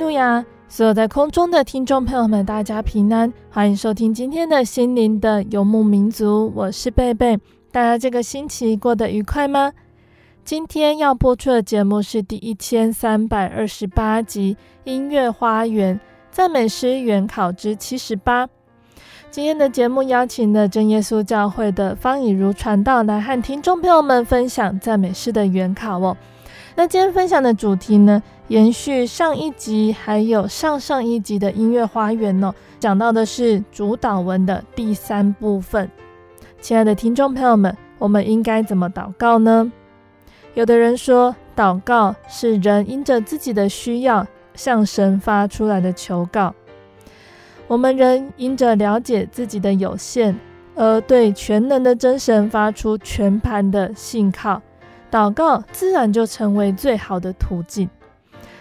路亚。所有在空中的听众朋友们，大家平安，欢迎收听今天的心灵的游牧民族，我是贝贝。大家这个星期过得愉快吗？今天要播出的节目是第一千三百二十八集《音乐花园赞美诗原考之七十八》。今天的节目邀请了真耶稣教会的方以如传道来和听众朋友们分享赞美诗的原考哦。那今天分享的主题呢，延续上一集还有上上一集的音乐花园哦，讲到的是主祷文的第三部分。亲爱的听众朋友们，我们应该怎么祷告呢？有的人说，祷告是人因着自己的需要向神发出来的求告。我们人因着了解自己的有限，而对全能的真神发出全盘的信靠。祷告自然就成为最好的途径。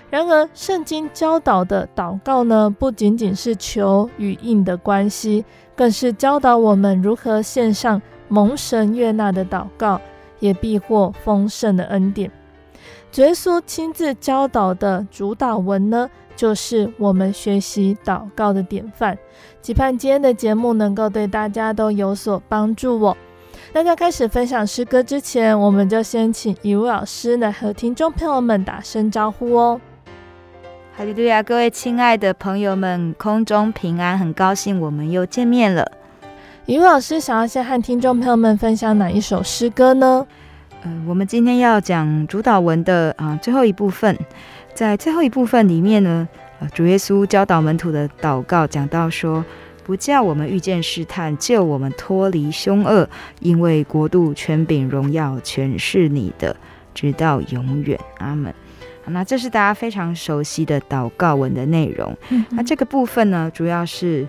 然而，圣经教导的祷告呢，不仅仅是求与应的关系，更是教导我们如何献上蒙神悦纳的祷告，也必获丰盛的恩典。耶稣亲自教导的主祷文呢，就是我们学习祷告的典范。期盼今天的节目能够对大家都有所帮助哦。那在开始分享诗歌之前，我们就先请以如老师来和听众朋友们打声招呼哦。哈利路亚，各位亲爱的朋友们，空中平安，很高兴我们又见面了。以如老师想要先和听众朋友们分享哪一首诗歌呢？呃，我们今天要讲主导文的啊最后一部分，在最后一部分里面呢，呃，主耶稣教导门徒的祷告讲到说。不叫我们遇见试探，救我们脱离凶恶，因为国度、权柄、荣耀全是你的，直到永远。阿门。好，那这是大家非常熟悉的祷告文的内容。嗯、那这个部分呢，主要是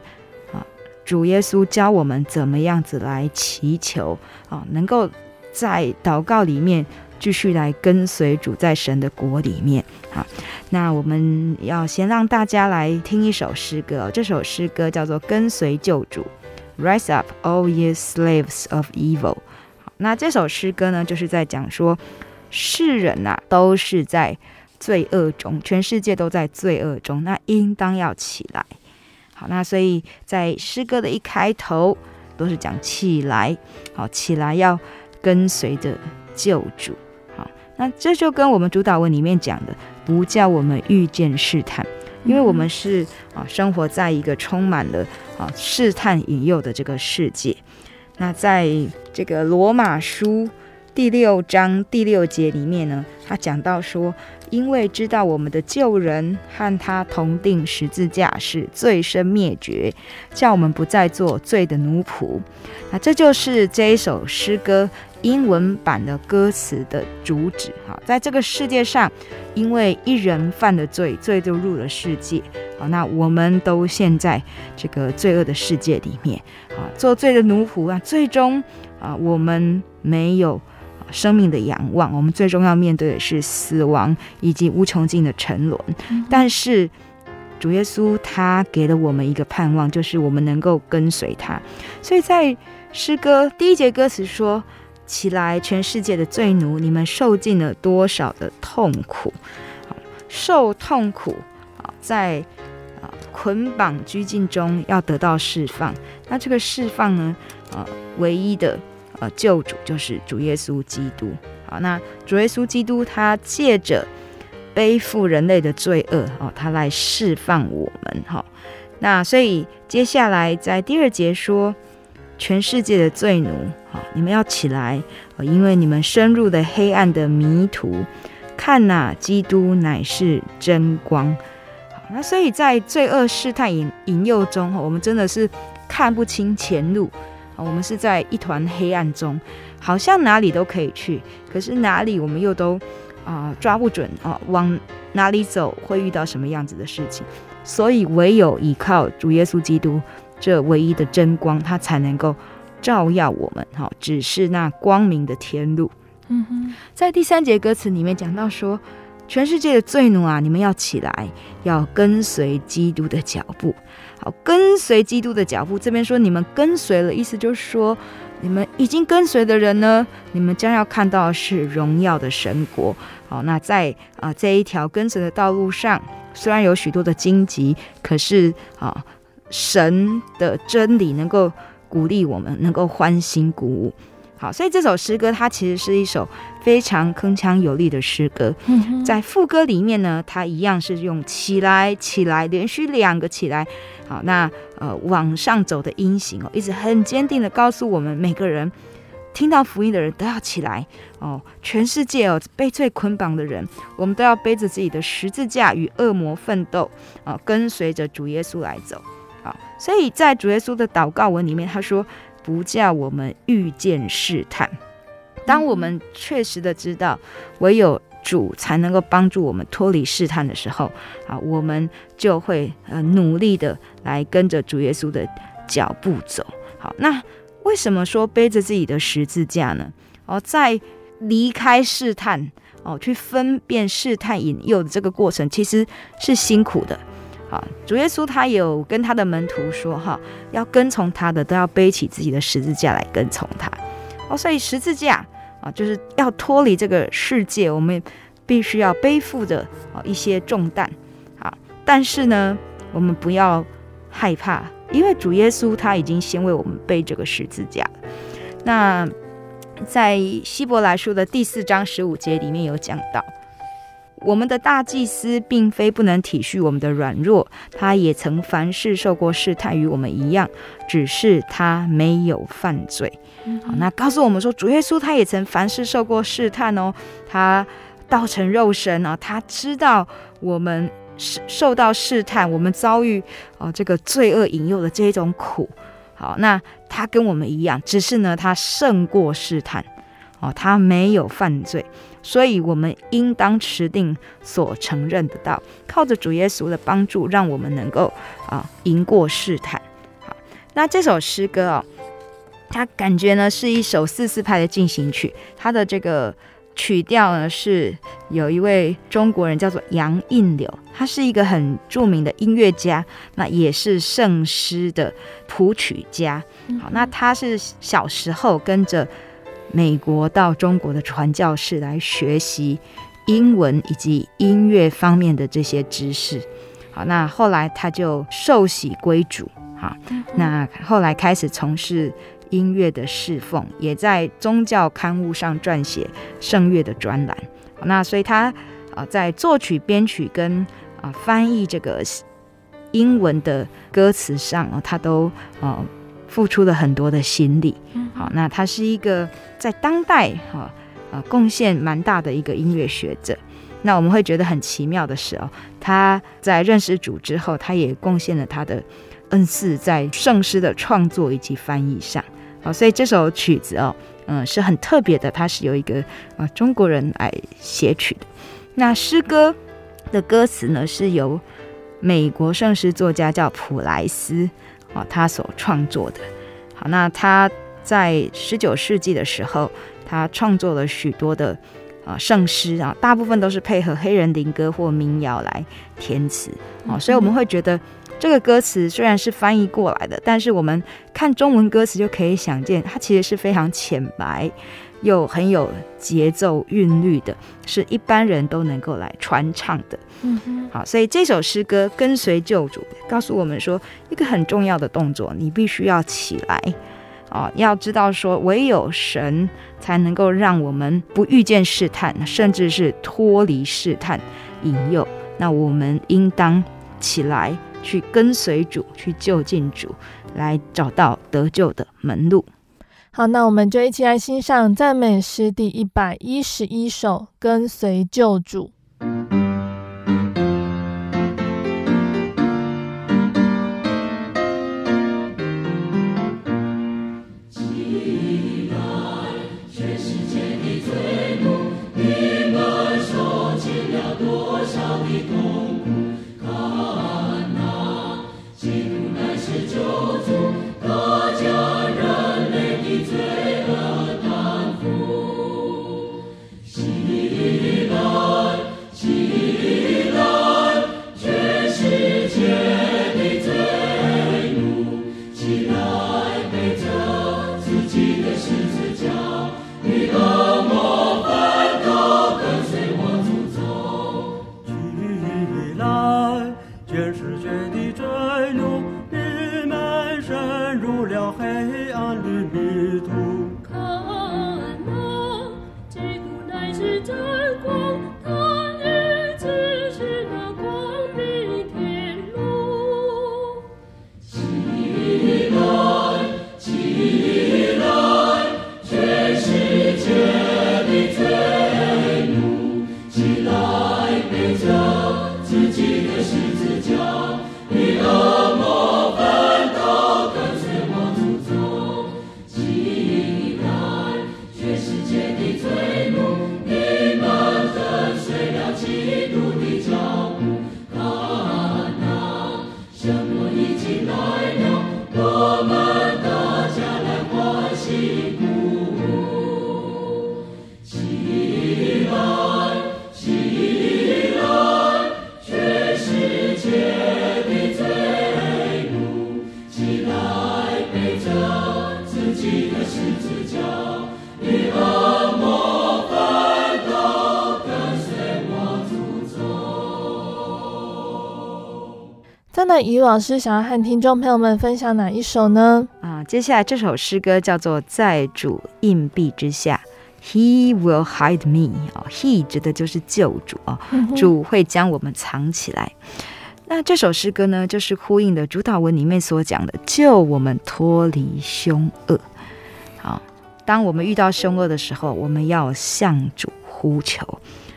啊，主耶稣教我们怎么样子来祈求啊，能够在祷告里面。继续来跟随主在神的国里面，好，那我们要先让大家来听一首诗歌，这首诗歌叫做《跟随救主》，Rise up, all ye slaves of evil。好，那这首诗歌呢，就是在讲说，世人呐、啊、都是在罪恶中，全世界都在罪恶中，那应当要起来。好，那所以在诗歌的一开头都是讲起来，好，起来要跟随着救主。那这就跟我们主导文里面讲的，不叫我们遇见试探，因为我们是啊生活在一个充满了啊试探引诱的这个世界。那在这个罗马书第六章第六节里面呢，他讲到说，因为知道我们的旧人和他同定十字架是罪身灭绝，叫我们不再做罪的奴仆。那这就是这一首诗歌。英文版的歌词的主旨，哈，在这个世界上，因为一人犯了罪，罪就入了世界，好，那我们都陷在这个罪恶的世界里面，啊，做罪的奴仆啊，最终啊，我们没有生命的仰望，我们最终要面对的是死亡以及无穷尽的沉沦。嗯、但是主耶稣他给了我们一个盼望，就是我们能够跟随他。所以在诗歌第一节歌词说。起来，全世界的罪奴，你们受尽了多少的痛苦？受痛苦啊，在捆绑拘禁中要得到释放。那这个释放呢，啊，唯一的呃救主就是主耶稣基督。好，那主耶稣基督他借着背负人类的罪恶哦，他来释放我们。哈，那所以接下来在第二节说。全世界的罪奴，好，你们要起来，因为你们深入的黑暗的迷途，看呐，基督乃是真光。好，那所以在罪恶试探引引诱中，我们真的是看不清前路，我们是在一团黑暗中，好像哪里都可以去，可是哪里我们又都啊、抓不准啊，往哪里走会遇到什么样子的事情，所以唯有依靠主耶稣基督。这唯一的真光，它才能够照耀我们，哈，指示那光明的天路。嗯哼，在第三节歌词里面讲到说，全世界的罪奴啊，你们要起来，要跟随基督的脚步。好，跟随基督的脚步，这边说你们跟随了，意思就是说，你们已经跟随的人呢，你们将要看到的是荣耀的神国。好，那在啊、呃、这一条跟随的道路上，虽然有许多的荆棘，可是啊。神的真理能够鼓励我们，能够欢欣鼓舞。好，所以这首诗歌它其实是一首非常铿锵有力的诗歌。嗯在副歌里面呢，它一样是用起来起来，连续两个起来。好，那呃往上走的音型哦，一直很坚定的告诉我们每个人听到福音的人都要起来哦。全世界哦被罪捆绑的人，我们都要背着自己的十字架与恶魔奋斗啊，跟随着主耶稣来走。啊，所以在主耶稣的祷告文里面，他说：“不叫我们遇见试探。”当我们确实的知道唯有主才能够帮助我们脱离试探的时候，啊，我们就会呃努力的来跟着主耶稣的脚步走。好，那为什么说背着自己的十字架呢？哦，在离开试探哦，去分辨试探引诱的这个过程，其实是辛苦的。好，主耶稣他有跟他的门徒说，哈，要跟从他的都要背起自己的十字架来跟从他。哦，所以十字架啊，就是要脱离这个世界，我们必须要背负的啊一些重担。啊，但是呢，我们不要害怕，因为主耶稣他已经先为我们背这个十字架。那在希伯来书的第四章十五节里面有讲到。我们的大祭司并非不能体恤我们的软弱，他也曾凡事受过试探，与我们一样，只是他没有犯罪。好，那告诉我们说，主耶稣他也曾凡事受过试探哦，他道成肉身啊，他知道我们受受到试探，我们遭遇哦这个罪恶引诱的这一种苦。好，那他跟我们一样，只是呢，他胜过试探。哦，他没有犯罪，所以我们应当持定所承认的道，靠着主耶稣的帮助，让我们能够啊赢过试探。好，那这首诗歌哦，它感觉呢是一首四四拍的进行曲，它的这个曲调呢是有一位中国人叫做杨应柳，他是一个很著名的音乐家，那也是圣诗的谱曲家。好，那他是小时候跟着。美国到中国的传教士来学习英文以及音乐方面的这些知识。好，那后来他就受洗归主。好，那后来开始从事音乐的侍奉，也在宗教刊物上撰写圣乐的专栏。好，那所以他啊，在作曲、编曲跟啊翻译这个英文的歌词上啊，他都啊。付出了很多的心力，好，那他是一个在当代哈呃贡献蛮大的一个音乐学者。那我们会觉得很奇妙的是哦，他在认识主之后，他也贡献了他的恩赐在圣诗的创作以及翻译上。好，所以这首曲子哦，嗯，是很特别的，它是由一个呃中国人来写曲的。那诗歌的歌词呢，是由美国圣诗作家叫普莱斯。啊，他所创作的，好，那他在十九世纪的时候，他创作了许多的啊圣诗啊，大部分都是配合黑人灵歌或民谣来填词啊，所以我们会觉得这个歌词虽然是翻译过来的，但是我们看中文歌词就可以想见，它其实是非常浅白，又很有节奏韵律的，是一般人都能够来传唱的。嗯哼，好，所以这首诗歌跟随救主，告诉我们说一个很重要的动作，你必须要起来。哦，要知道说，唯有神才能够让我们不遇见试探，甚至是脱离试探引诱。那我们应当起来，去跟随主，去就近主，来找到得救的门路。好，那我们就一起来欣赏赞美诗第一百一十一首《跟随救主》。那于老师想要和听众朋友们分享哪一首呢？啊，接下来这首诗歌叫做《在主硬币之下》，He will hide me 哦，He 指的就是救主哦，主会将我们藏起来。那这首诗歌呢，就是呼应的主导文里面所讲的，救我们脱离凶恶。好，当我们遇到凶恶的时候，我们要向主呼求。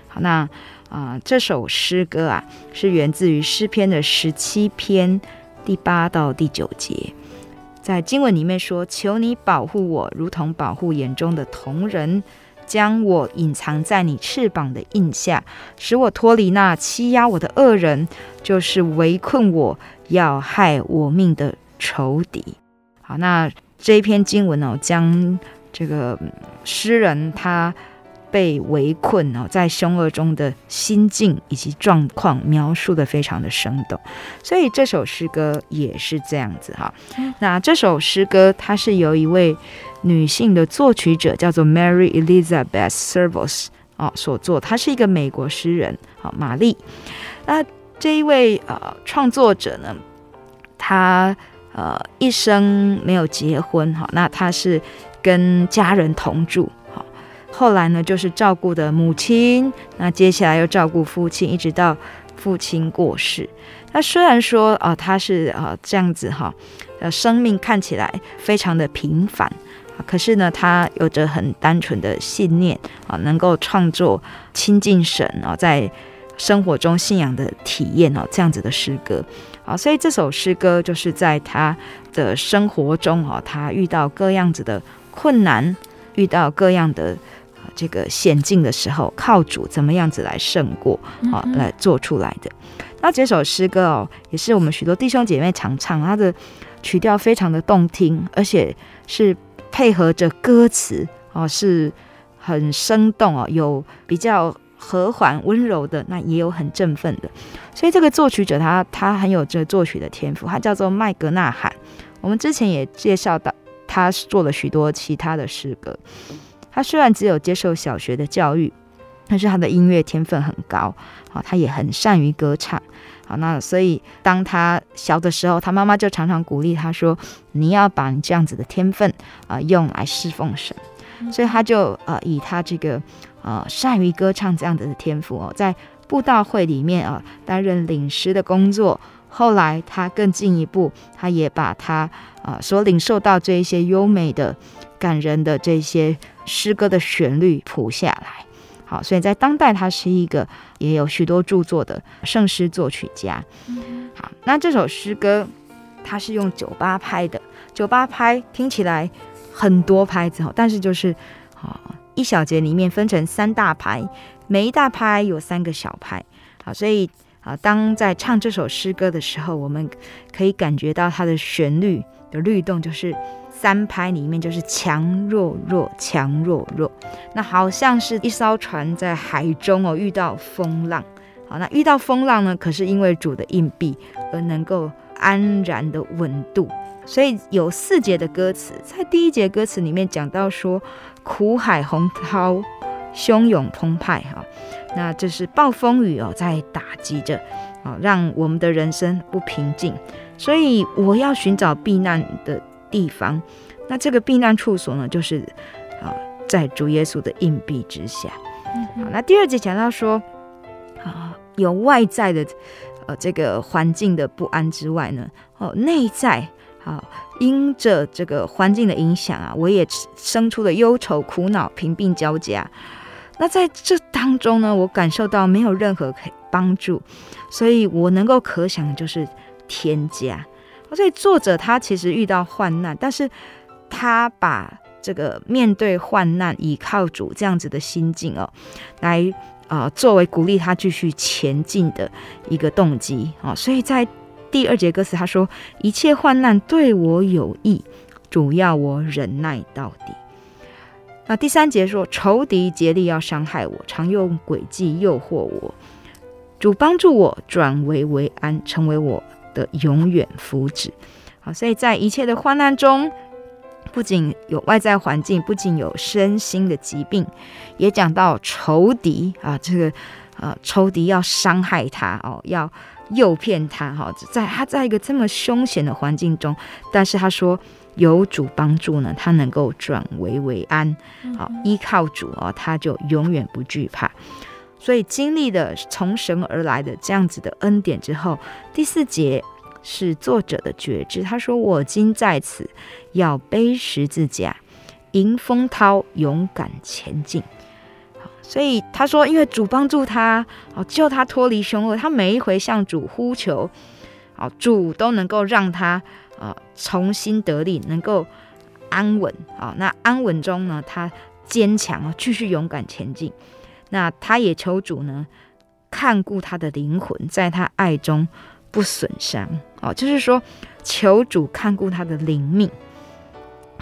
好，那。啊，这首诗歌啊，是源自于诗篇的十七篇第八到第九节，在经文里面说：“求你保护我，如同保护眼中的瞳人，将我隐藏在你翅膀的荫下，使我脱离那欺压我的恶人，就是围困我要害我命的仇敌。”好，那这一篇经文哦，将这个诗人他。被围困哦，在凶恶中的心境以及状况描述的非常的生动，所以这首诗歌也是这样子哈。那这首诗歌它是由一位女性的作曲者叫做 Mary Elizabeth Servos 哦所作，她是一个美国诗人，好玛丽。那这一位呃创作者呢，她呃一生没有结婚哈，那她是跟家人同住。后来呢，就是照顾的母亲，那接下来又照顾父亲，一直到父亲过世。那虽然说啊，他是啊这样子哈，呃，生命看起来非常的平凡，可是呢，他有着很单纯的信念啊，能够创作亲近神啊，在生活中信仰的体验哦，这样子的诗歌啊，所以这首诗歌就是在他的生活中啊，他遇到各样子的困难，遇到各样的。这个险境的时候，靠主怎么样子来胜过啊？来做出来的。那这首诗歌哦，也是我们许多弟兄姐妹常唱，它的曲调非常的动听，而且是配合着歌词哦，是很生动哦，有比较和缓温柔的，那也有很振奋的。所以这个作曲者他他很有这个作曲的天赋，他叫做麦格纳罕。我们之前也介绍到，他做了许多其他的诗歌。他虽然只有接受小学的教育，但是他的音乐天分很高，好，他也很善于歌唱，好，那所以当他小的时候，他妈妈就常常鼓励他说：“你要把你这样子的天分啊、呃，用来侍奉神。”所以他就呃以他这个呃善于歌唱这样子的天赋哦，在布道会里面啊、呃、担任领师的工作。后来他更进一步，他也把他啊、呃、所领受到这一些优美的、感人的这些诗歌的旋律谱下来。好，所以在当代他是一个也有许多著作的圣诗作曲家。好，那这首诗歌它是用九八拍的，九八拍听起来很多拍子哦，但是就是啊一小节里面分成三大拍，每一大拍有三个小拍。好，所以。啊，当在唱这首诗歌的时候，我们可以感觉到它的旋律的律动，就是三拍里面就是强弱弱，强弱弱。那好像是一艘船在海中哦，遇到风浪。好，那遇到风浪呢，可是因为主的荫庇而能够安然的稳渡。所以有四节的歌词，在第一节歌词里面讲到说，苦海洪涛汹涌澎湃，哈。那这是暴风雨哦，在打击着，啊，让我们的人生不平静，所以我要寻找避难的地方。那这个避难处所呢，就是啊，在主耶稣的荫庇之下。好，那第二节讲到说，啊，有外在的呃这个环境的不安之外呢，哦，内在啊，因着这个环境的影响啊，我也生出了忧愁、苦恼、贫病交加。那在这当中呢，我感受到没有任何可以帮助，所以我能够可想的就是天家。所以作者他其实遇到患难，但是他把这个面对患难、倚靠主这样子的心境哦，来啊、呃、作为鼓励他继续前进的一个动机、哦。所以在第二节歌词他说：“一切患难对我有益，主要我忍耐到底。”那第三节说，仇敌竭力要伤害我，常用诡计诱惑我。主帮助我，转危为安，成为我的永远福祉。好，所以在一切的患难中，不仅有外在环境，不仅有身心的疾病，也讲到仇敌啊，这个呃，仇敌要伤害他哦，要诱骗他哈，在他在一个这么凶险的环境中，但是他说。有主帮助呢，他能够转危为安，好，依靠主哦，他就永远不惧怕。所以经历了从神而来的这样子的恩典之后，第四节是作者的觉知，他说：“我今在此，要背十字架，迎风涛，勇敢前进。”所以他说，因为主帮助他，哦，救他脱离凶恶，他每一回向主呼求，好，主都能够让他。啊，重新得力，能够安稳啊。那安稳中呢，他坚强啊，继续勇敢前进。那他也求主呢，看顾他的灵魂，在他爱中不损伤。哦，就是说，求主看顾他的灵命，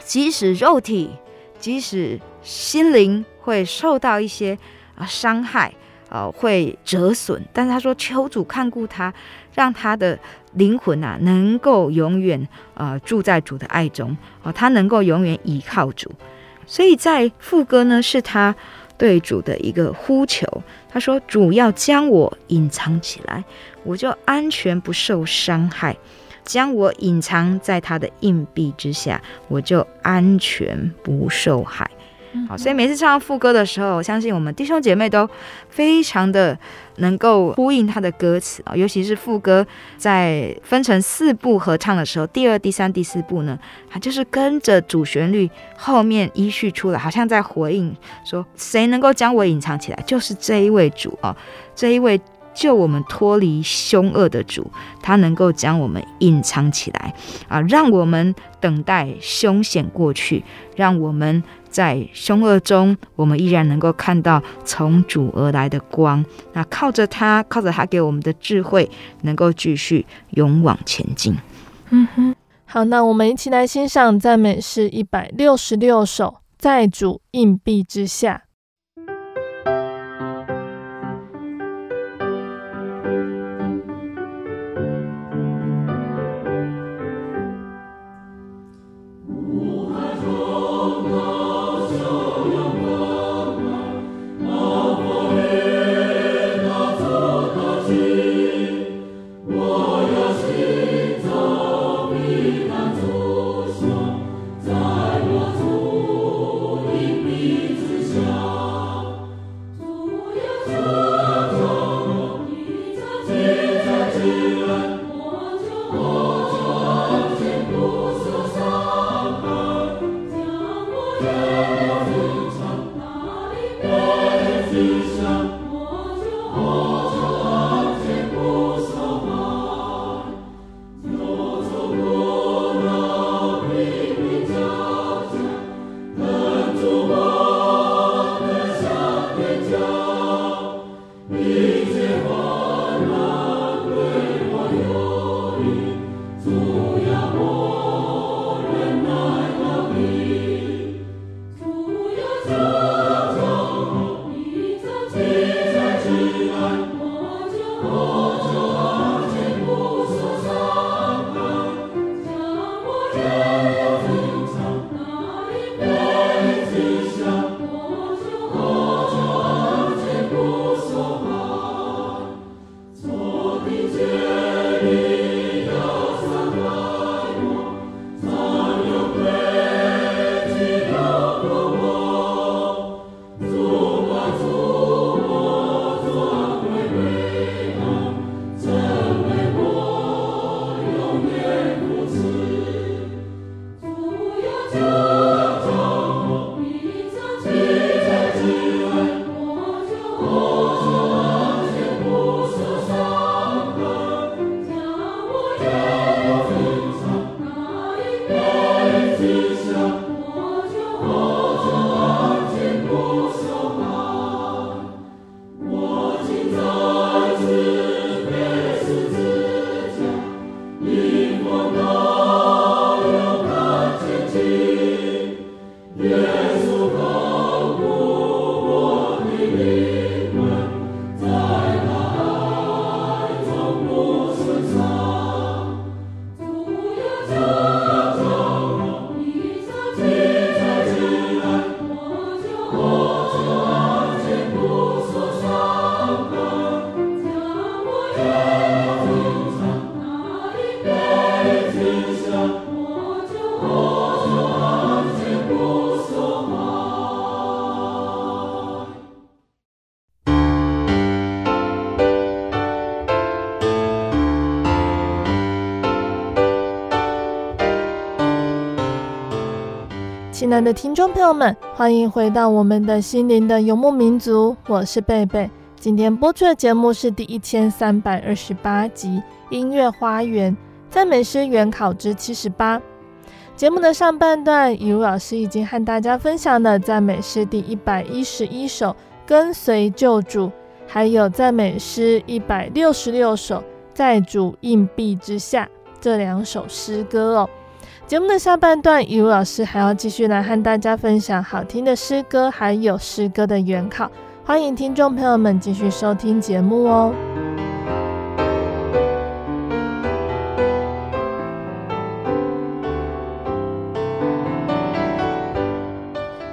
即使肉体，即使心灵会受到一些啊伤害。呃，会折损，但是他说求主看顾他，让他的灵魂啊能够永远呃住在主的爱中哦、他能够永远依靠主。所以在副歌呢，是他对主的一个呼求。他说：“主要将我隐藏起来，我就安全不受伤害；将我隐藏在他的硬币之下，我就安全不受害。”好，所以每次唱副歌的时候，我相信我们弟兄姐妹都非常的能够呼应他的歌词啊，尤其是副歌在分成四部合唱的时候，第二、第三、第四部呢，它就是跟着主旋律后面依序出来，好像在回应说，谁能够将我隐藏起来，就是这一位主啊，这一位救我们脱离凶恶的主，他能够将我们隐藏起来啊，让我们等待凶险过去，让我们。在凶恶中，我们依然能够看到从主而来的光。那靠着他，靠着他给我们的智慧，能够继续勇往前进。嗯哼，好，那我们一起来欣赏赞美诗一百六十六首，在主硬币之下。亲爱的听众朋友们，欢迎回到我们的心灵的游牧民族，我是贝贝。今天播出的节目是第一千三百二十八集《音乐花园赞美诗原考之七十八》。节目的上半段，以如老师已经和大家分享了赞美诗第一百一十一首《跟随救主》，还有赞美诗一百六十六首《在主硬币之下》这两首诗歌哦。节目的下半段，雨老师还要继续来和大家分享好听的诗歌，还有诗歌的原考。欢迎听众朋友们继续收听节目哦。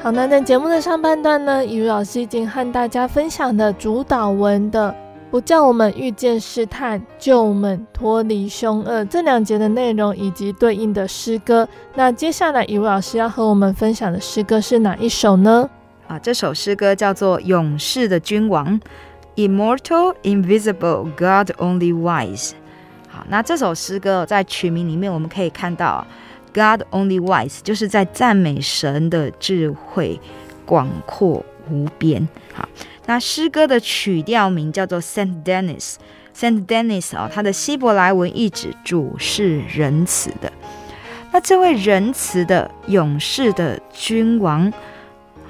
好，那在节目的上半段呢，雨老师已经和大家分享的主导文的。不叫我们遇见试探，救我们脱离凶恶。这两节的内容以及对应的诗歌。那接下来，一位老师要和我们分享的诗歌是哪一首呢？啊，这首诗歌叫做《勇士的君王》，Immortal, Invisible, God Only Wise。好，那这首诗歌在曲名里面我们可以看到，God Only Wise，就是在赞美神的智慧广阔无边。好。那诗歌的曲调名叫做 Saint Denis，Saint Denis 哦，它的希伯来文意指主是仁慈的。那这位仁慈的勇士的君王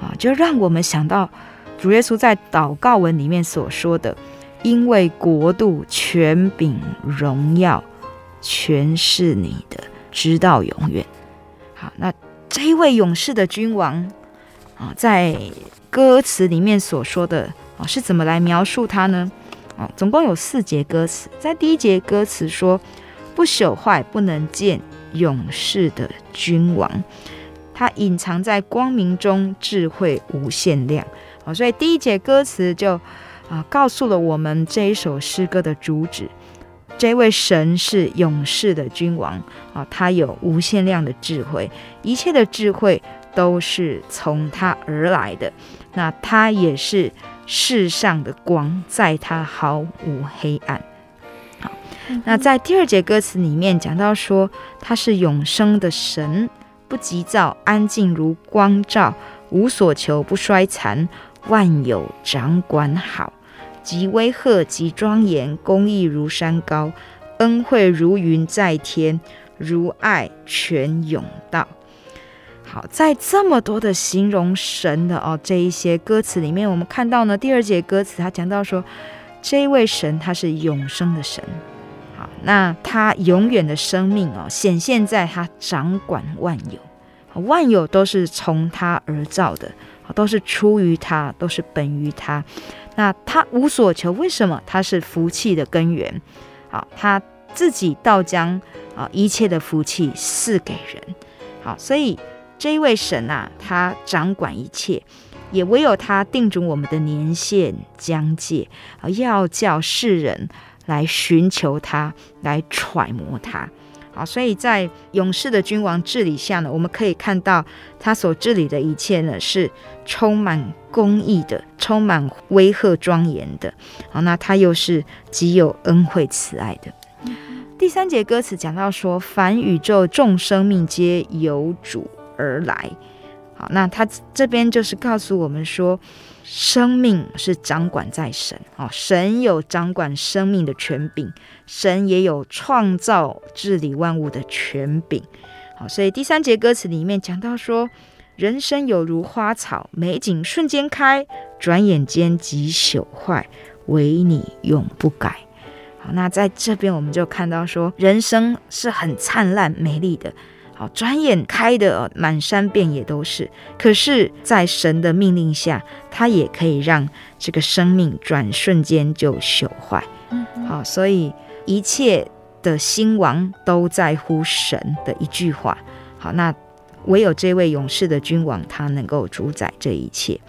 啊，就让我们想到主耶稣在祷告文里面所说的：“因为国度、权柄、荣耀，全是你的，直到永远。”好，那这一位勇士的君王啊，在歌词里面所说的啊，是怎么来描述他呢？哦，总共有四节歌词。在第一节歌词说：“不朽坏，不能见勇士的君王，他隐藏在光明中，智慧无限量。”哦，所以第一节歌词就啊告诉了我们这一首诗歌的主旨：这位神是勇士的君王啊，他有无限量的智慧，一切的智慧都是从他而来的。那他也是世上的光，在他毫无黑暗。好，那在第二节歌词里面讲到说，他是永生的神，不急躁，安静如光照，无所求，不衰残，万有掌管好，极威赫，极庄严，公义如山高，恩惠如云在天，如爱泉涌到。好，在这么多的形容神的哦这一些歌词里面，我们看到呢，第二节歌词他讲到说，这一位神他是永生的神，好，那他永远的生命哦显现在他掌管万有，万有都是从他而造的，都是出于他，都是本于他。那他无所求，为什么？他是福气的根源。好，他自己倒将啊一切的福气赐给人。好，所以这一位神啊，他掌管一切，也唯有他定准我们的年限疆界啊，要叫世人来寻求他，来揣摩他。好，所以在勇士的君王治理下呢，我们可以看到他所治理的一切呢，是充满公义的，充满威吓庄严的。好，那他又是极有恩惠慈爱的。第三节歌词讲到说，凡宇宙众生命皆有主而来。好，那他这边就是告诉我们说。生命是掌管在神哦，神有掌管生命的权柄，神也有创造治理万物的权柄。好，所以第三节歌词里面讲到说，人生有如花草，美景瞬间开，转眼间即朽坏，唯你永不改。好，那在这边我们就看到说，人生是很灿烂美丽的。好，转眼开的满山遍野都是。可是，在神的命令下，他也可以让这个生命转瞬间就朽坏。好，所以一切的兴亡都在乎神的一句话。好，那唯有这位勇士的君王，他能够主宰这一切。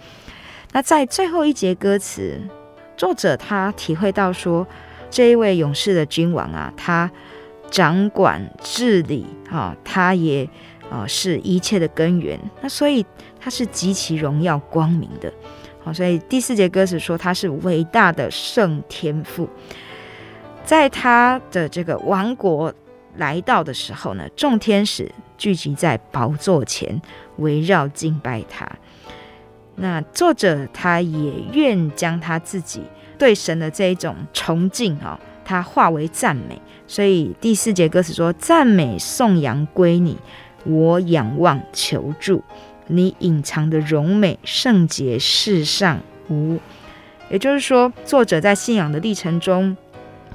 那在最后一节歌词，作者他体会到说，这一位勇士的君王啊，他。掌管治理，哈，他也啊是一切的根源。那所以他是极其荣耀光明的，好，所以第四节歌词说他是伟大的圣天父，在他的这个王国来到的时候呢，众天使聚集在宝座前围绕敬拜他。那作者他也愿将他自己对神的这一种崇敬啊，他化为赞美。所以第四节歌词说：“赞美颂扬归你，我仰望求助你隐藏的荣美圣洁世上无。”也就是说，作者在信仰的历程中，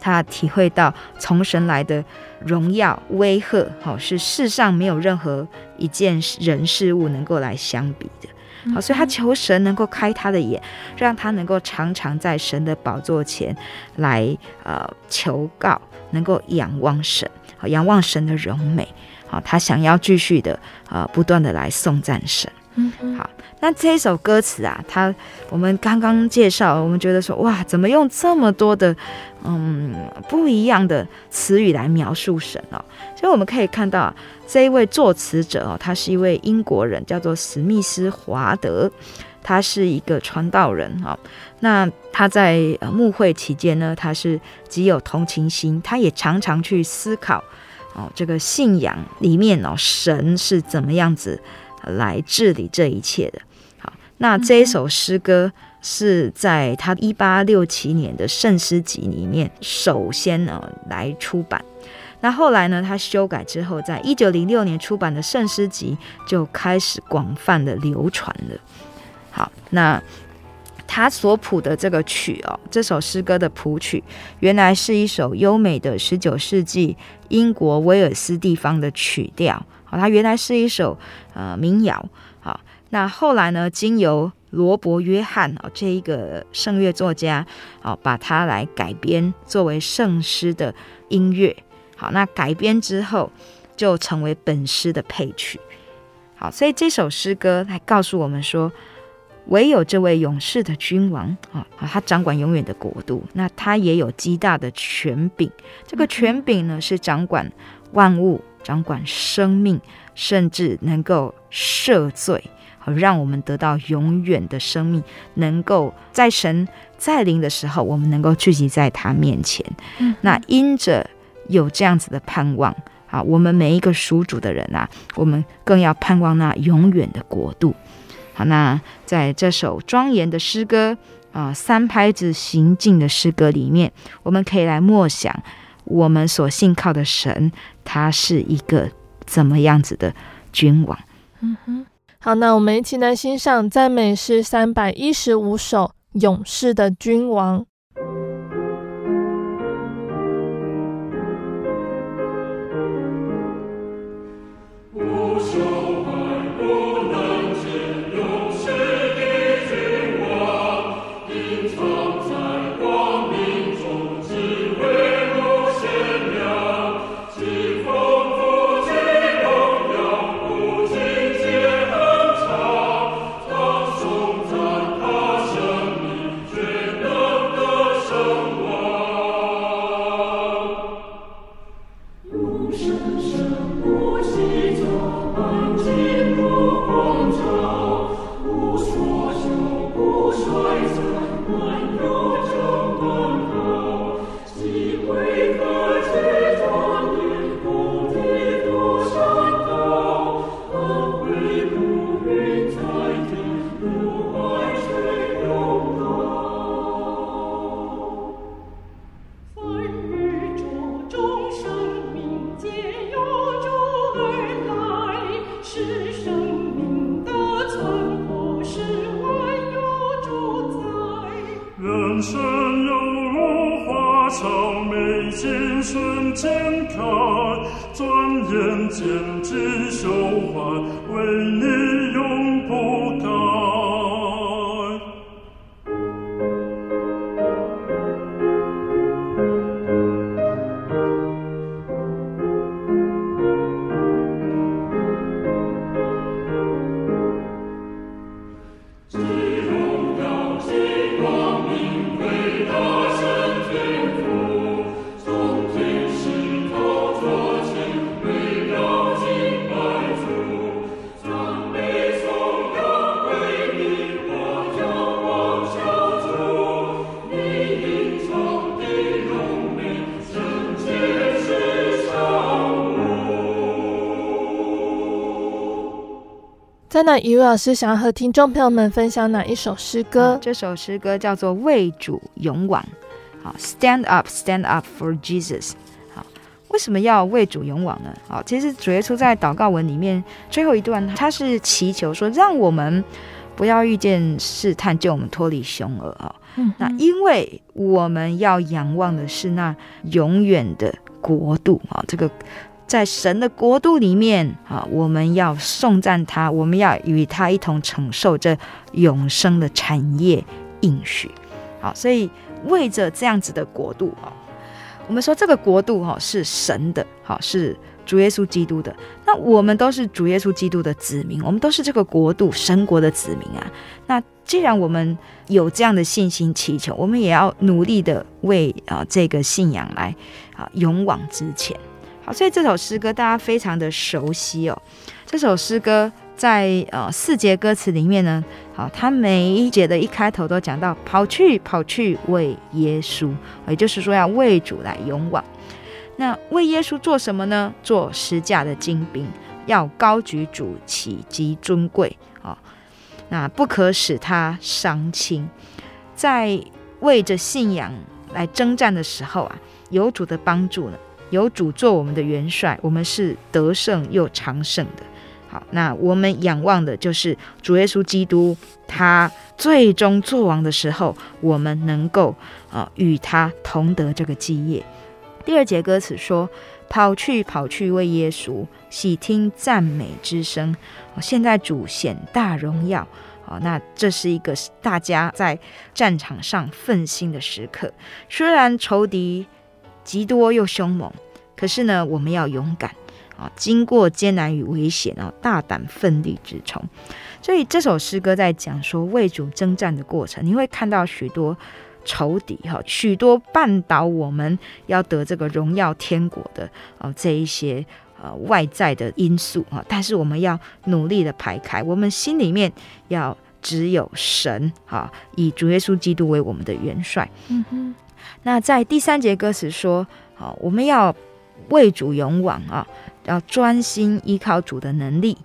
他体会到从神来的荣耀威吓，好是世上没有任何一件人事物能够来相比的。好，所以他求神能够开他的眼，让他能够常常在神的宝座前来呃求告。能够仰望神，好仰望神的荣美，好，他想要继续的呃不断的来颂赞神。嗯，好，那这一首歌词啊，他我们刚刚介绍，我们觉得说哇，怎么用这么多的嗯不一样的词语来描述神哦？所以我们可以看到这一位作词者哦，他是一位英国人，叫做史密斯华德。他是一个传道人哈，那他在牧会期间呢，他是极有同情心，他也常常去思考哦，这个信仰里面哦，神是怎么样子来治理这一切的。好，那这一首诗歌是在他一八六七年的圣诗集里面首先呢来出版，那后来呢，他修改之后，在一九零六年出版的圣诗集就开始广泛的流传了。好，那他所谱的这个曲哦，这首诗歌的谱曲原来是一首优美的十九世纪英国威尔斯地方的曲调。好，它原来是一首呃民谣。好，那后来呢，经由罗伯约翰哦这一个圣乐作家哦，把它来改编作为圣诗的音乐。好，那改编之后就成为本诗的配曲。好，所以这首诗歌来告诉我们说。唯有这位勇士的君王啊，他掌管永远的国度，那他也有极大的权柄。这个权柄呢，是掌管万物、掌管生命，甚至能够赦罪，好让我们得到永远的生命。能够在神再临的时候，我们能够聚集在他面前。那因着有这样子的盼望啊，我们每一个属主的人啊，我们更要盼望那永远的国度。好，那在这首庄严的诗歌啊、呃，三拍子行进的诗歌里面，我们可以来默想我们所信靠的神，他是一个怎么样子的君王？嗯哼，好，那我们一起来欣赏赞美诗三百一十五首《勇士的君王》。只胸怀，为你那，一位老师想要和听众朋友们分享哪一首诗歌？嗯，这首诗歌叫做《为主勇往》。好，Stand up, stand up for Jesus。好，为什么要为主勇往呢？好，其实主耶稣在祷告文里面最后一段，他是祈求说，让我们不要遇见试探，救我们脱离凶恶啊。嗯，那因为我们要仰望的是那永远的国度啊，这个。在神的国度里面，啊，我们要颂赞他，我们要与他一同承受这永生的产业应许。好，所以为着这样子的国度啊，我们说这个国度哈是神的，好，是主耶稣基督的。那我们都是主耶稣基督的子民，我们都是这个国度神国的子民啊。那既然我们有这样的信心祈求，我们也要努力的为啊这个信仰来啊勇往直前。好，所以这首诗歌大家非常的熟悉哦。这首诗歌在呃四节歌词里面呢，好，它每一节的一开头都讲到跑去跑去为耶稣，也就是说要为主来勇往。那为耶稣做什么呢？做十架的精兵，要高举主起及尊贵啊。那不可使他伤轻，在为着信仰来征战的时候啊，有主的帮助呢。有主做我们的元帅，我们是得胜又长胜的。好，那我们仰望的就是主耶稣基督，他最终作王的时候，我们能够啊与他同得这个基业。第二节歌词说：“跑去跑去为耶稣，喜听赞美之声。”现在主显大荣耀。好，那这是一个大家在战场上奋心的时刻。虽然仇敌。极多又凶猛，可是呢，我们要勇敢啊！经过艰难与危险啊，大胆奋力直冲。所以这首诗歌在讲说为主征战的过程，你会看到许多仇敌哈，许多绊倒我们要得这个荣耀天国的啊这一些呃外在的因素啊，但是我们要努力的排开，我们心里面要只有神哈，以主耶稣基督为我们的元帅。嗯哼。那在第三节歌词说：“好，我们要为主勇往啊，要专心依靠主的能力，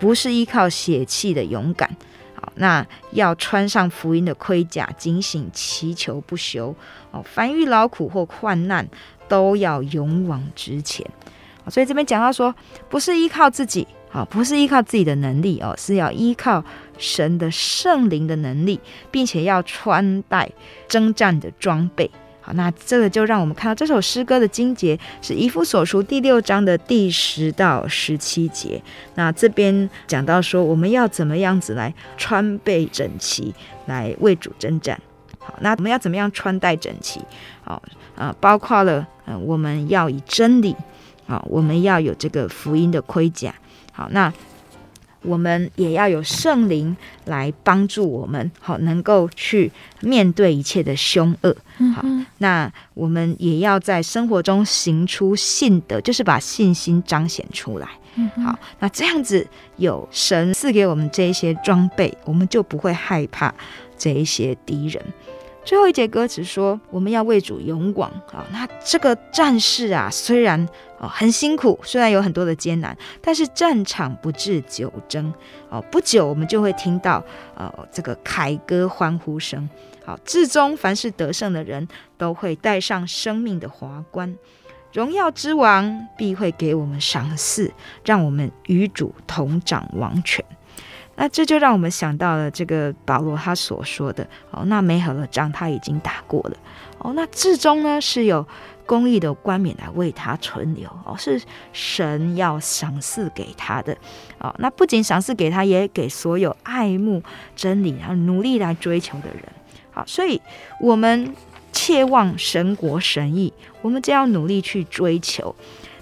不是依靠血气的勇敢。好，那要穿上福音的盔甲，警醒祈求不休。哦，凡遇劳苦或患难，都要勇往直前。所以这边讲到说，不是依靠自己，啊，不是依靠自己的能力哦，是要依靠神的圣灵的能力，并且要穿戴征战的装备。”那这个就让我们看到这首诗歌的经节是以弗所书第六章的第十到十七节。那这边讲到说，我们要怎么样子来穿备整齐，来为主征战。好，那我们要怎么样穿戴整齐？好，啊，包括了，嗯，我们要以真理，啊，我们要有这个福音的盔甲。好，那。我们也要有圣灵来帮助我们，好能够去面对一切的凶恶。好，那我们也要在生活中行出信德，就是把信心彰显出来。好，那这样子有神赐给我们这一些装备，我们就不会害怕这一些敌人。最后一节歌词说：“我们要为主勇往啊！那这个战士啊，虽然哦很辛苦，虽然有很多的艰难，但是战场不至久争哦。不久我们就会听到呃这个凯歌欢呼声。好，至终凡是得胜的人都会戴上生命的华冠，荣耀之王必会给我们赏赐，让我们与主同掌王权。”那这就让我们想到了这个保罗他所说的哦，那美好的仗他已经打过了哦，那至终呢是有公义的冠冕来为他存留哦，是神要赏赐给他的哦。那不仅赏赐给他，也给所有爱慕真理、然后努力来追求的人。好，所以我们切望神国神意，我们就要努力去追求。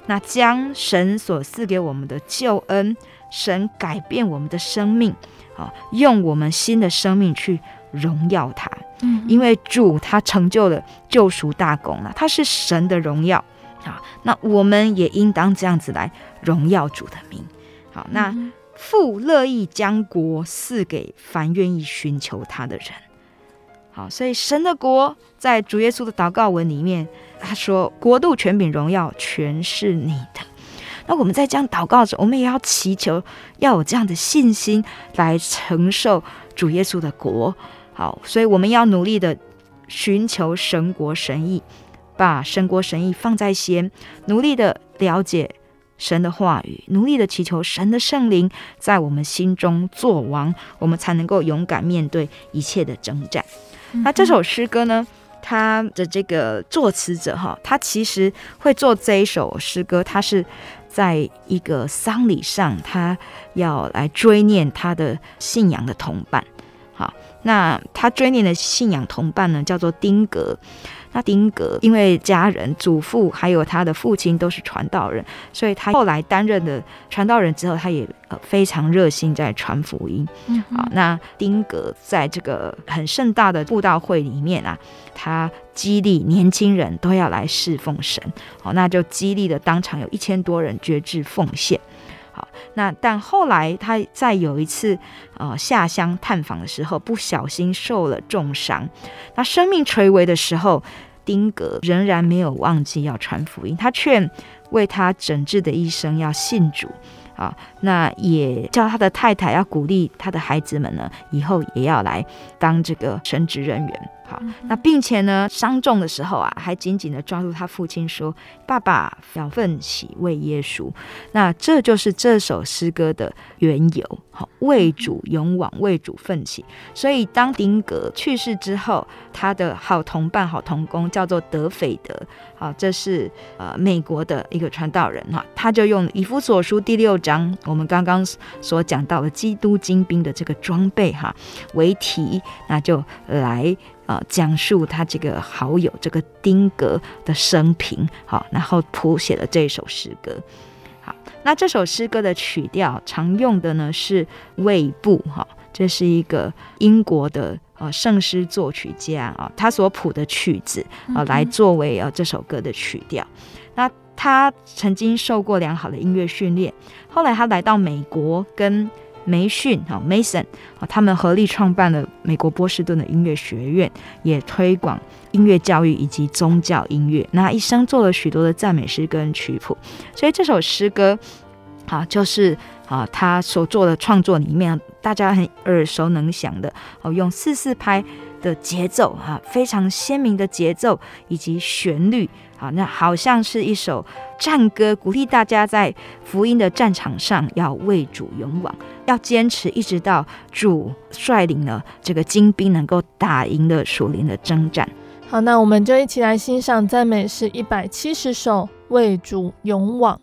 那将神所赐给我们的救恩，神改变我们的生命，啊，用我们新的生命去荣耀他。嗯，因为主他成就了救赎大功了，他是神的荣耀啊。那我们也应当这样子来荣耀主的名。好，那父乐意将国赐给凡愿意寻求他的人。好，所以神的国在主耶稣的祷告文里面。他说：“国度、权柄、荣耀，全是你的。”那我们在这样祷告着，我们也要祈求，要有这样的信心来承受主耶稣的国。好，所以我们要努力的寻求神国神意，把神国神意放在先，努力的了解神的话语，努力的祈求神的圣灵在我们心中作王，我们才能够勇敢面对一切的征战。嗯、那这首诗歌呢？他的这个作词者哈，他其实会做这一首诗歌，他是在一个丧礼上，他要来追念他的信仰的同伴。好，那他追念的信仰同伴呢，叫做丁格。那丁格因为家人、祖父还有他的父亲都是传道人，所以他后来担任的传道人之后，他也呃非常热心在传福音。嗯，好，那丁格在这个很盛大的布道会里面啊，他激励年轻人都要来侍奉神。好，那就激励了当场有一千多人决志奉献。好，那但后来他在有一次呃下乡探访的时候，不小心受了重伤，那生命垂危的时候，丁格仍然没有忘记要传福音，他劝为他诊治的医生要信主。啊，那也叫他的太太要鼓励他的孩子们呢，以后也要来当这个神职人员。好，那并且呢，伤重的时候啊，还紧紧的抓住他父亲说：“爸爸要奋起为耶稣。”那这就是这首诗歌的缘由。好，为主勇往，为主奋起。所以当丁格去世之后，他的好同伴、好同工叫做德斐德。好，这是呃美国的一个传道人哈，他就用以弗所书第六章我们刚刚所讲到的基督精兵的这个装备哈为题，那就来。呃，讲述他这个好友这个丁格的生平，好，然后谱写了这一首诗歌。好，那这首诗歌的曲调常用的呢是卫布，哈，这是一个英国的呃圣诗作曲家啊，他所谱的曲子啊，来作为呃这首歌的曲调。那他曾经受过良好的音乐训练，后来他来到美国跟。梅逊哈 Mason 他们合力创办了美国波士顿的音乐学院，也推广音乐教育以及宗教音乐。那一生做了许多的赞美诗跟曲谱，所以这首诗歌啊，就是啊他所做的创作里面，大家很耳熟能详的哦，用四四拍的节奏哈，非常鲜明的节奏以及旋律。好，那好像是一首战歌，鼓励大家在福音的战场上要为主勇往，要坚持，一直到主率领了这个精兵能够打赢了属灵的征战。好，那我们就一起来欣赏赞美诗一百七十首，为主勇往。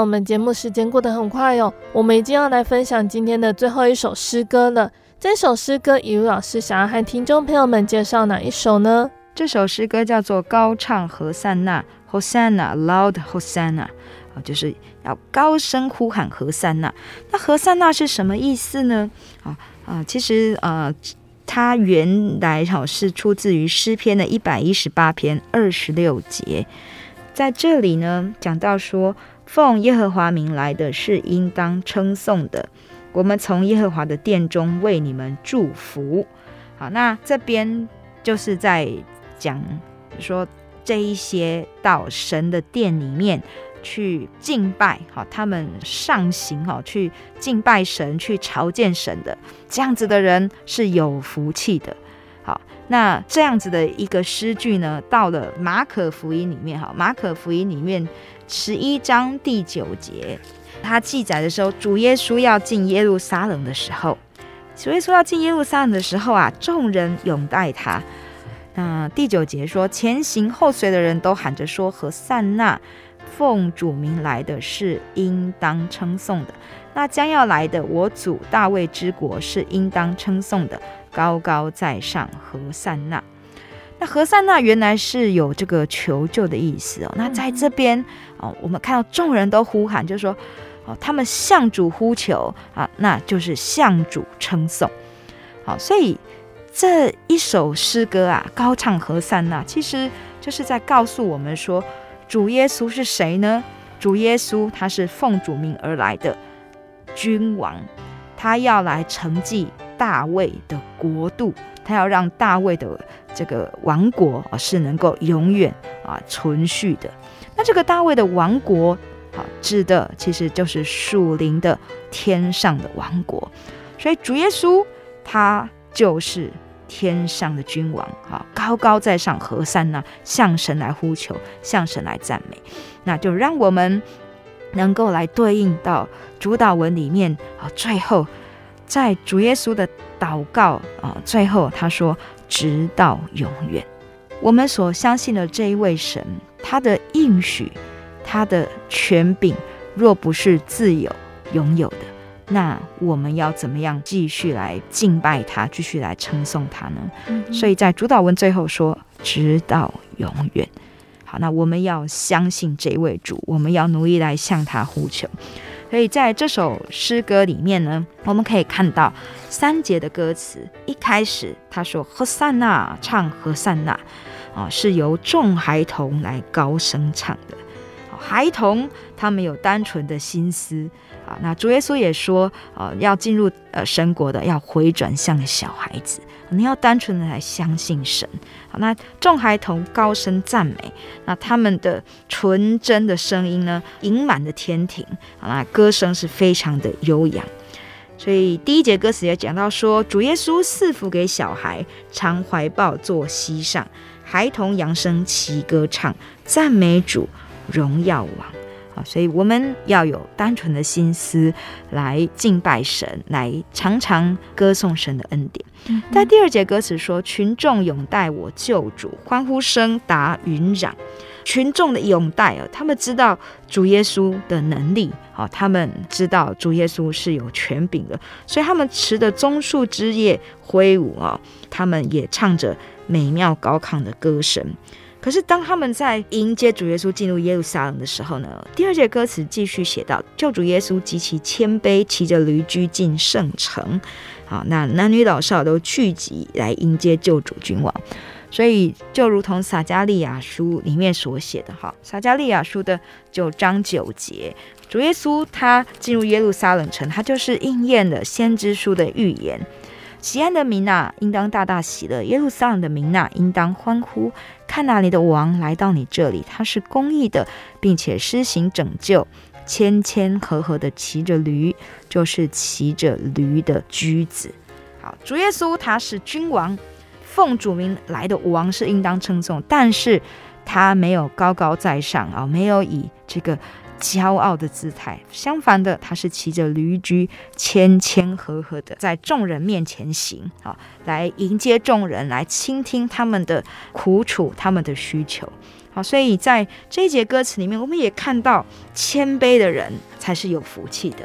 我们节目时间过得很快哦，我们已经要来分享今天的最后一首诗歌了。这首诗歌，以如老师想要和听众朋友们介绍哪一首呢？这首诗歌叫做《高唱和散那》，Hosanna，Loud Hosanna，啊，就是要高声呼喊和散那。那和散那是什么意思呢？啊啊，其实呃，它原来好是出自于诗篇的一百一十八篇二十六节，在这里呢讲到说，奉耶和华名来的是应当称颂的，我们从耶和华的殿中为你们祝福。好，那这边就是在。讲说这一些到神的殿里面去敬拜，好，他们上行，哈，去敬拜神，去朝见神的这样子的人是有福气的。好，那这样子的一个诗句呢，到了马可福音里面，哈，马可福音里面十一章第九节，他记载的时候，主耶稣要进耶路撒冷的时候，主耶稣要进耶路撒冷的时候啊，众人拥戴他。那第九节说，前行后随的人都喊着说：“和散那，奉主名来的是应当称颂的。那将要来的我主大卫之国是应当称颂的，高高在上，和散那。那何塞那原来是有这个求救的意思哦。那在这边哦，我们看到众人都呼喊，就是说哦，他们向主呼求啊，那就是向主称颂。好，所以。这一首诗歌啊，高唱何塞那，其实就是在告诉我们说，主耶稣是谁呢？主耶稣他是奉主名而来的君王，他要来承继大卫的国度，他要让大卫的这个王国啊是能够永远啊存续的。那这个大卫的王国啊，指的其实就是属灵的天上的王国，所以主耶稣他就是。天上的君王，哈，高高在上，和散那，向神来呼求，向神来赞美，那就让我们能够来对应到主祷文里面啊。最后，在主耶稣的祷告啊，最后他说：“直到永远。”我们所相信的这一位神，他的应许，他的权柄，若不是自有拥有的。那我们要怎么样继续来敬拜他，继续来称颂他呢？嗯、所以在主导文最后说，直到永远。好，那我们要相信这位主，我们要努力来向他呼求。所以在这首诗歌里面呢，我们可以看到三节的歌词，一开始他说和善呐，唱和善呐，啊，是由众孩童来高声唱的。孩童他们有单纯的心思。啊，那主耶稣也说，呃，要进入呃神国的，要回转像小孩子，你要单纯的来相信神。好，那众孩童高声赞美，那他们的纯真的声音呢，盈满的天庭。好，那歌声是非常的悠扬。所以第一节歌词也讲到说，主耶稣赐福给小孩，常怀抱坐膝上，孩童扬声齐歌唱，赞美主，荣耀王。所以我们要有单纯的心思来敬拜神，来常常歌颂神的恩典。嗯、在第二节歌词说：“群众拥戴我救主，欢呼声达云壤。”群众的拥戴啊，他们知道主耶稣的能力，好，他们知道主耶稣是有权柄的，所以他们持着棕树枝叶挥舞啊，他们也唱着美妙高亢的歌声。可是，当他们在迎接主耶稣进入耶路撒冷的时候呢？第二节歌词继续写到：救主耶稣极其谦卑，骑着驴驹进圣城。好，那男女老少都聚集来迎接救主君王。所以，就如同撒迦利亚书里面所写的，哈，撒迦利亚书的九章九节，主耶稣他进入耶路撒冷城，他就是应验了先知书的预言。锡安的民哪，应当大大喜乐；耶路撒冷的民哪，应当欢呼。看哪，里的王来到你这里，他是公义的，并且施行拯救，谦谦和和的骑着驴，就是骑着驴的驹子。好，主耶稣他是君王，奉主名来的王是应当称颂，但是他没有高高在上啊，没有以这个。骄傲的姿态，相反的，他是骑着驴驹，谦谦和和的在众人面前行，啊，来迎接众人，来倾听他们的苦楚，他们的需求，好，所以在这一节歌词里面，我们也看到谦卑的人才是有福气的。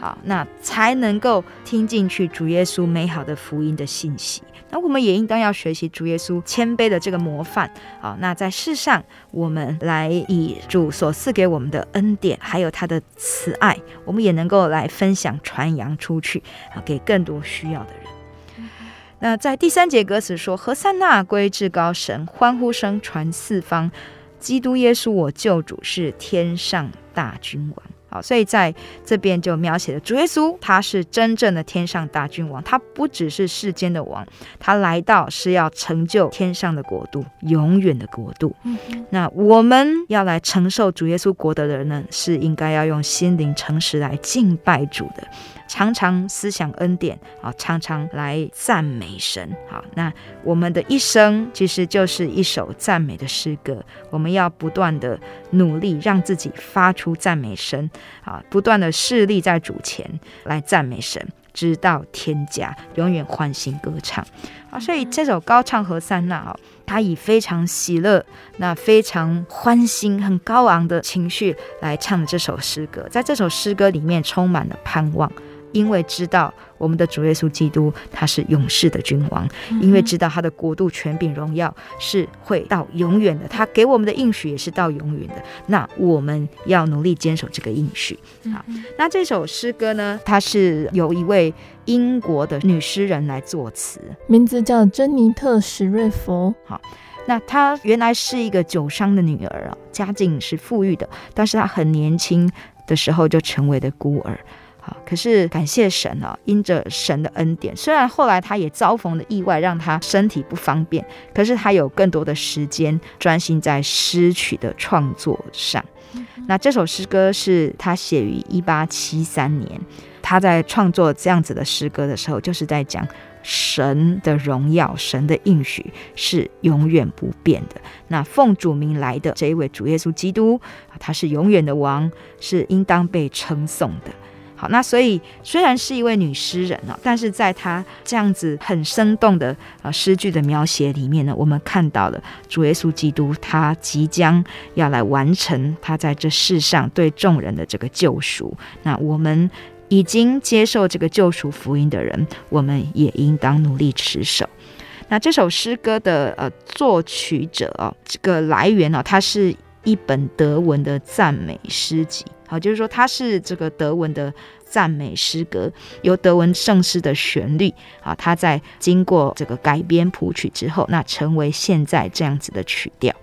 好，那才能够听进去主耶稣美好的福音的信息。那我们也应当要学习主耶稣谦卑的这个模范。好，那在世上，我们来以主所赐给我们的恩典，还有他的慈爱，我们也能够来分享传扬出去啊，给更多需要的人。那在第三节歌词说：“何塞纳归至高神，欢呼声传四方，基督耶稣我救主是天上大君王。”好，所以在这边就描写了主耶稣，他是真正的天上大君王，他不只是世间的王，他来到是要成就天上的国度，永远的国度。嗯、那我们要来承受主耶稣国的人呢，是应该要用心灵诚实来敬拜主的。常常思想恩典啊，常常来赞美神。好，那我们的一生其实就是一首赞美的诗歌。我们要不断的努力，让自己发出赞美声啊，不断的侍立在主前来赞美神，直到天家，永远欢欣歌唱啊。所以这首高唱和散那啊，他以非常喜乐、那非常欢欣、很高昂的情绪来唱这首诗歌。在这首诗歌里面，充满了盼望。因为知道我们的主耶稣基督他是永世的君王，因为知道他的国度权柄荣耀是会到永远的，他给我们的应许也是到永远的。那我们要努力坚守这个应许。好，那这首诗歌呢，它是由一位英国的女诗人来作词，名字叫珍妮特·史瑞佛。好，那她原来是一个酒商的女儿啊，家境是富裕的，但是她很年轻的时候就成为了孤儿。好，可是感谢神啊，因着神的恩典，虽然后来他也遭逢了意外，让他身体不方便，可是他有更多的时间专心在诗曲的创作上。那这首诗歌是他写于一八七三年，他在创作这样子的诗歌的时候，就是在讲神的荣耀、神的应许是永远不变的。那奉主名来的这一位主耶稣基督，他是永远的王，是应当被称颂的。好，那所以虽然是一位女诗人哦，但是在她这样子很生动的呃诗句的描写里面呢，我们看到了主耶稣基督他即将要来完成他在这世上对众人的这个救赎。那我们已经接受这个救赎福音的人，我们也应当努力持守。那这首诗歌的呃作曲者哦，这个来源呢，它是一本德文的赞美诗集。好，就是说它是这个德文的赞美诗歌，由德文圣诗的旋律啊，它在经过这个改编谱曲之后，那成为现在这样子的曲调。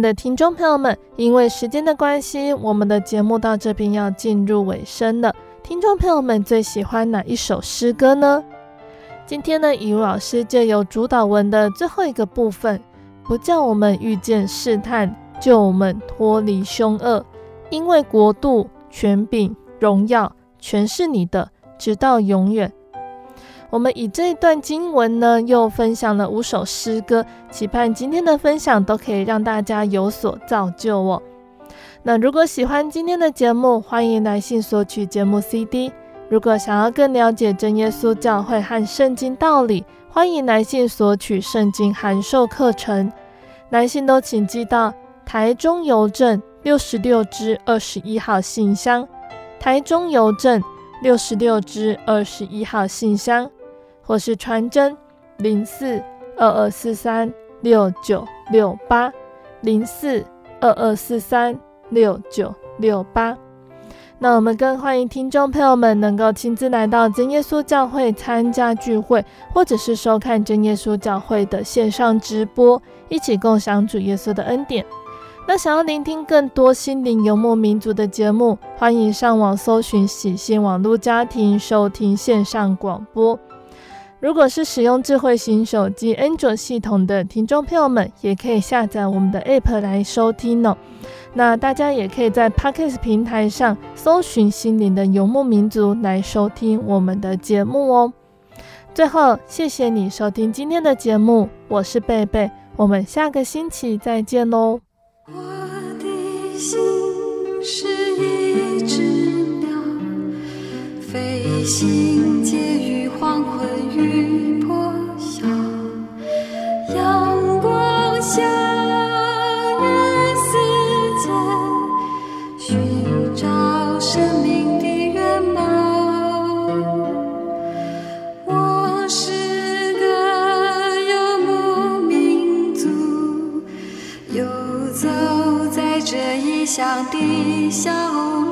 的听众朋友们，因为时间的关系，我们的节目到这边要进入尾声了。听众朋友们最喜欢哪一首诗歌呢？今天呢，以如老师借由主导文的最后一个部分，不叫我们遇见试探，救我们脱离凶恶，因为国度、权柄、荣耀，全是你的，直到永远。我们以这一段经文呢，又分享了五首诗歌，期盼今天的分享都可以让大家有所造就哦。那如果喜欢今天的节目，欢迎来信索取节目 CD。如果想要更了解真耶稣教会和圣经道理，欢迎来信索取圣经函授课程。来信都请寄到台中邮政六十六支二十一号信箱，台中邮政六十六支二十一号信箱。或是传真零四二二四三六九六八零四二二四三六九六八。那我们更欢迎听众朋友们能够亲自来到真耶稣教会参加聚会，或者是收看真耶稣教会的线上直播，一起共享主耶稣的恩典。那想要聆听更多心灵游牧民族的节目，欢迎上网搜寻喜信网络家庭收听线上广播。如果是使用智慧型手机安卓系统的听众朋友们，也可以下载我们的 App 来收听哦。那大家也可以在 Podcast 平台上搜寻“心灵的游牧民族”来收听我们的节目哦。最后，谢谢你收听今天的节目，我是贝贝，我们下个星期再见喽。我的心是一只鸟，飞行驾驭世间，寻找生命的圆满。我是个游牧民族，游走在这异乡的小路。